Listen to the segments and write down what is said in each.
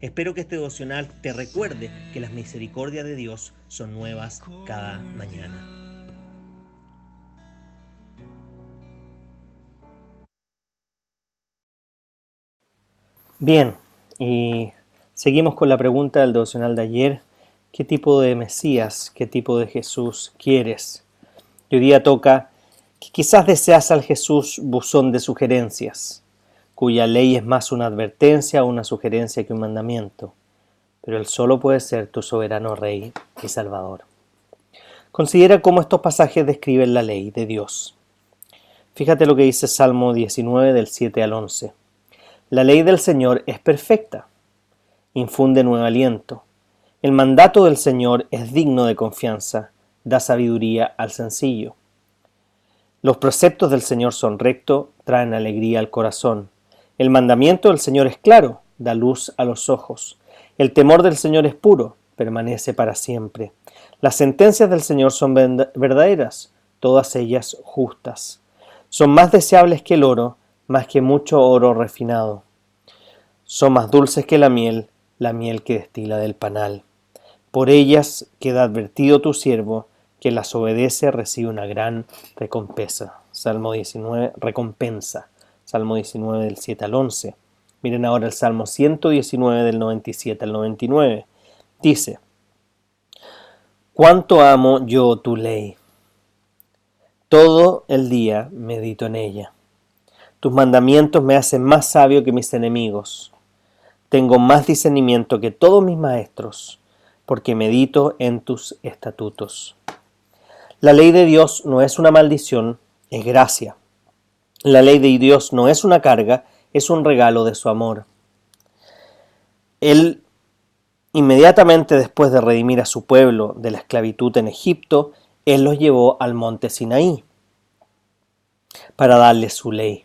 Espero que este devocional te recuerde que las misericordias de Dios son nuevas cada mañana. Bien, y seguimos con la pregunta del devocional de ayer. ¿Qué tipo de Mesías, qué tipo de Jesús quieres? Y hoy día toca que quizás deseas al Jesús buzón de sugerencias, cuya ley es más una advertencia o una sugerencia que un mandamiento, pero Él solo puede ser tu soberano Rey y Salvador. Considera cómo estos pasajes describen la ley de Dios. Fíjate lo que dice Salmo 19 del 7 al 11. La ley del Señor es perfecta, infunde nuevo aliento. El mandato del Señor es digno de confianza, da sabiduría al sencillo. Los preceptos del Señor son rectos, traen alegría al corazón. El mandamiento del Señor es claro, da luz a los ojos. El temor del Señor es puro, permanece para siempre. Las sentencias del Señor son verdaderas, todas ellas justas. Son más deseables que el oro, más que mucho oro refinado. Son más dulces que la miel, la miel que destila del panal. Por ellas queda advertido tu siervo, que las obedece recibe una gran recompensa. Salmo 19, recompensa. Salmo 19 del 7 al 11. Miren ahora el Salmo 119 del 97 al 99. Dice, Cuánto amo yo tu ley. Todo el día medito en ella. Tus mandamientos me hacen más sabio que mis enemigos. Tengo más discernimiento que todos mis maestros, porque medito en tus estatutos. La ley de Dios no es una maldición, es gracia. La ley de Dios no es una carga, es un regalo de su amor. Él, inmediatamente después de redimir a su pueblo de la esclavitud en Egipto, Él los llevó al monte Sinaí para darles su ley.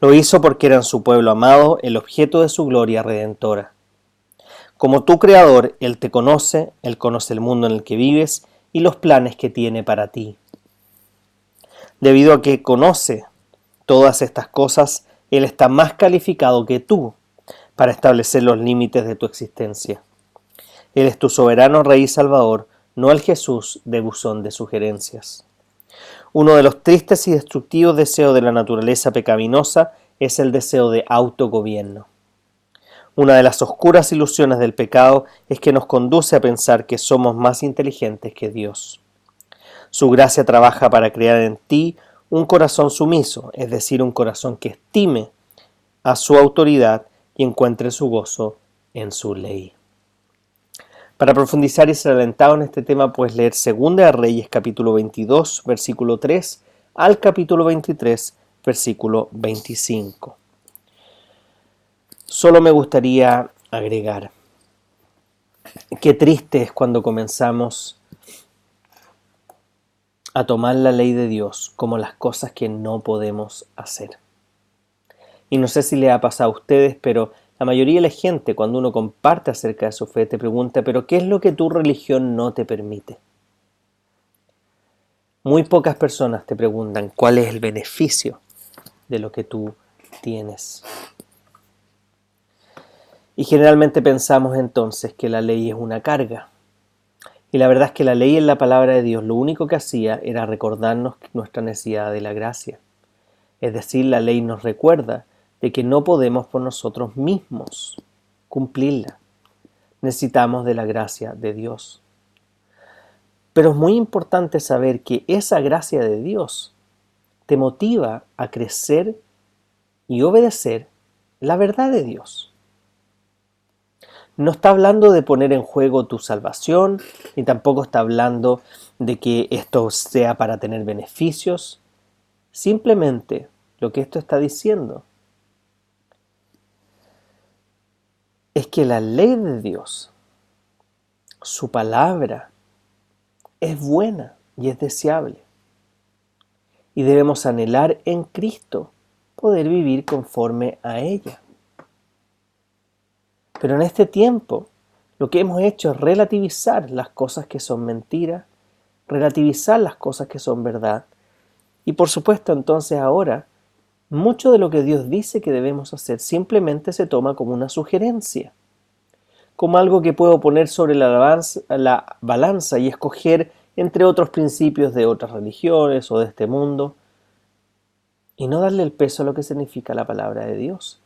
Lo hizo porque eran su pueblo amado, el objeto de su gloria redentora. Como tu creador, Él te conoce, Él conoce el mundo en el que vives y los planes que tiene para ti. Debido a que conoce todas estas cosas, Él está más calificado que tú para establecer los límites de tu existencia. Él es tu soberano Rey y Salvador, no el Jesús de buzón de sugerencias. Uno de los tristes y destructivos deseos de la naturaleza pecaminosa es el deseo de autogobierno. Una de las oscuras ilusiones del pecado es que nos conduce a pensar que somos más inteligentes que Dios. Su gracia trabaja para crear en ti un corazón sumiso, es decir, un corazón que estime a su autoridad y encuentre su gozo en su ley. Para profundizar y ser alentado en este tema, puedes leer 2 Reyes capítulo 22, versículo 3 al capítulo 23, versículo 25. Solo me gustaría agregar, qué triste es cuando comenzamos a tomar la ley de Dios como las cosas que no podemos hacer. Y no sé si le ha pasado a ustedes, pero la mayoría de la gente, cuando uno comparte acerca de su fe, te pregunta, pero ¿qué es lo que tu religión no te permite? Muy pocas personas te preguntan cuál es el beneficio de lo que tú tienes. Y generalmente pensamos entonces que la ley es una carga. Y la verdad es que la ley en la palabra de Dios lo único que hacía era recordarnos nuestra necesidad de la gracia. Es decir, la ley nos recuerda de que no podemos por nosotros mismos cumplirla. Necesitamos de la gracia de Dios. Pero es muy importante saber que esa gracia de Dios te motiva a crecer y obedecer la verdad de Dios. No está hablando de poner en juego tu salvación, ni tampoco está hablando de que esto sea para tener beneficios. Simplemente lo que esto está diciendo es que la ley de Dios, su palabra, es buena y es deseable. Y debemos anhelar en Cristo poder vivir conforme a ella. Pero en este tiempo lo que hemos hecho es relativizar las cosas que son mentiras, relativizar las cosas que son verdad. Y por supuesto entonces ahora mucho de lo que Dios dice que debemos hacer simplemente se toma como una sugerencia, como algo que puedo poner sobre la, la balanza y escoger entre otros principios de otras religiones o de este mundo y no darle el peso a lo que significa la palabra de Dios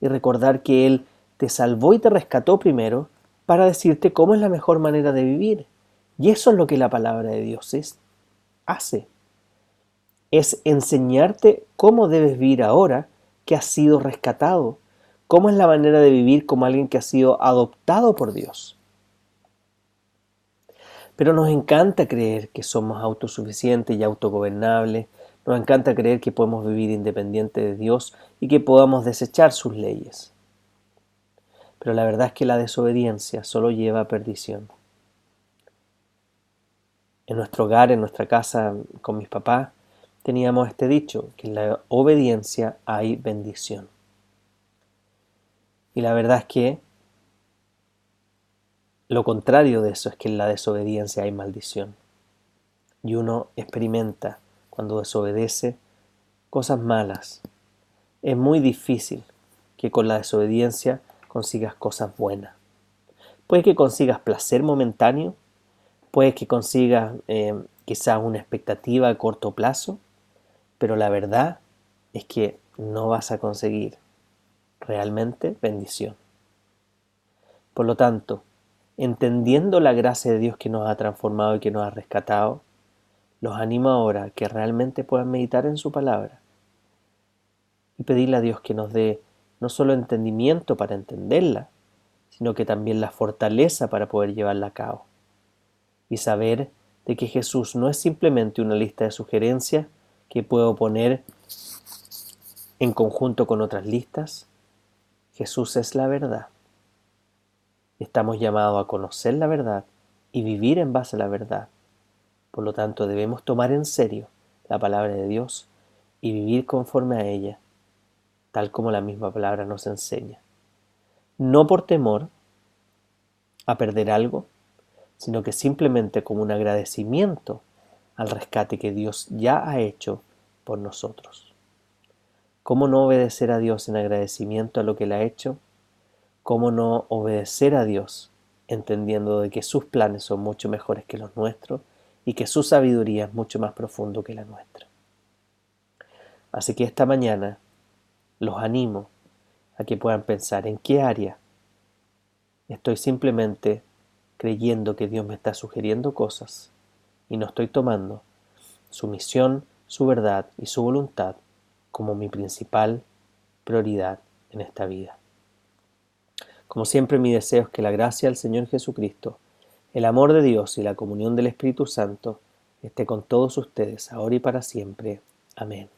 y recordar que Él te salvó y te rescató primero para decirte cómo es la mejor manera de vivir. Y eso es lo que la palabra de Dios es, hace. Es enseñarte cómo debes vivir ahora que has sido rescatado, cómo es la manera de vivir como alguien que ha sido adoptado por Dios. Pero nos encanta creer que somos autosuficientes y autogobernables, nos encanta creer que podemos vivir independiente de Dios y que podamos desechar sus leyes. Pero la verdad es que la desobediencia solo lleva a perdición. En nuestro hogar, en nuestra casa con mis papás, teníamos este dicho, que en la obediencia hay bendición. Y la verdad es que lo contrario de eso es que en la desobediencia hay maldición. Y uno experimenta cuando desobedece cosas malas. Es muy difícil que con la desobediencia consigas cosas buenas. Puede que consigas placer momentáneo, puede que consigas eh, quizás una expectativa a corto plazo, pero la verdad es que no vas a conseguir realmente bendición. Por lo tanto, entendiendo la gracia de Dios que nos ha transformado y que nos ha rescatado, los animo ahora a que realmente puedan meditar en su palabra y pedirle a Dios que nos dé no solo entendimiento para entenderla, sino que también la fortaleza para poder llevarla a cabo. Y saber de que Jesús no es simplemente una lista de sugerencias que puedo poner en conjunto con otras listas. Jesús es la verdad. Estamos llamados a conocer la verdad y vivir en base a la verdad por lo tanto, debemos tomar en serio la palabra de Dios y vivir conforme a ella, tal como la misma palabra nos enseña. No por temor a perder algo, sino que simplemente como un agradecimiento al rescate que Dios ya ha hecho por nosotros. ¿Cómo no obedecer a Dios en agradecimiento a lo que Él ha hecho? ¿Cómo no obedecer a Dios entendiendo de que sus planes son mucho mejores que los nuestros y que su sabiduría es mucho más profundo que la nuestra. Así que esta mañana los animo a que puedan pensar en qué área estoy simplemente creyendo que Dios me está sugiriendo cosas y no estoy tomando su misión, su verdad y su voluntad como mi principal prioridad en esta vida. Como siempre mi deseo es que la gracia del Señor Jesucristo el amor de Dios y la comunión del Espíritu Santo esté con todos ustedes, ahora y para siempre. Amén.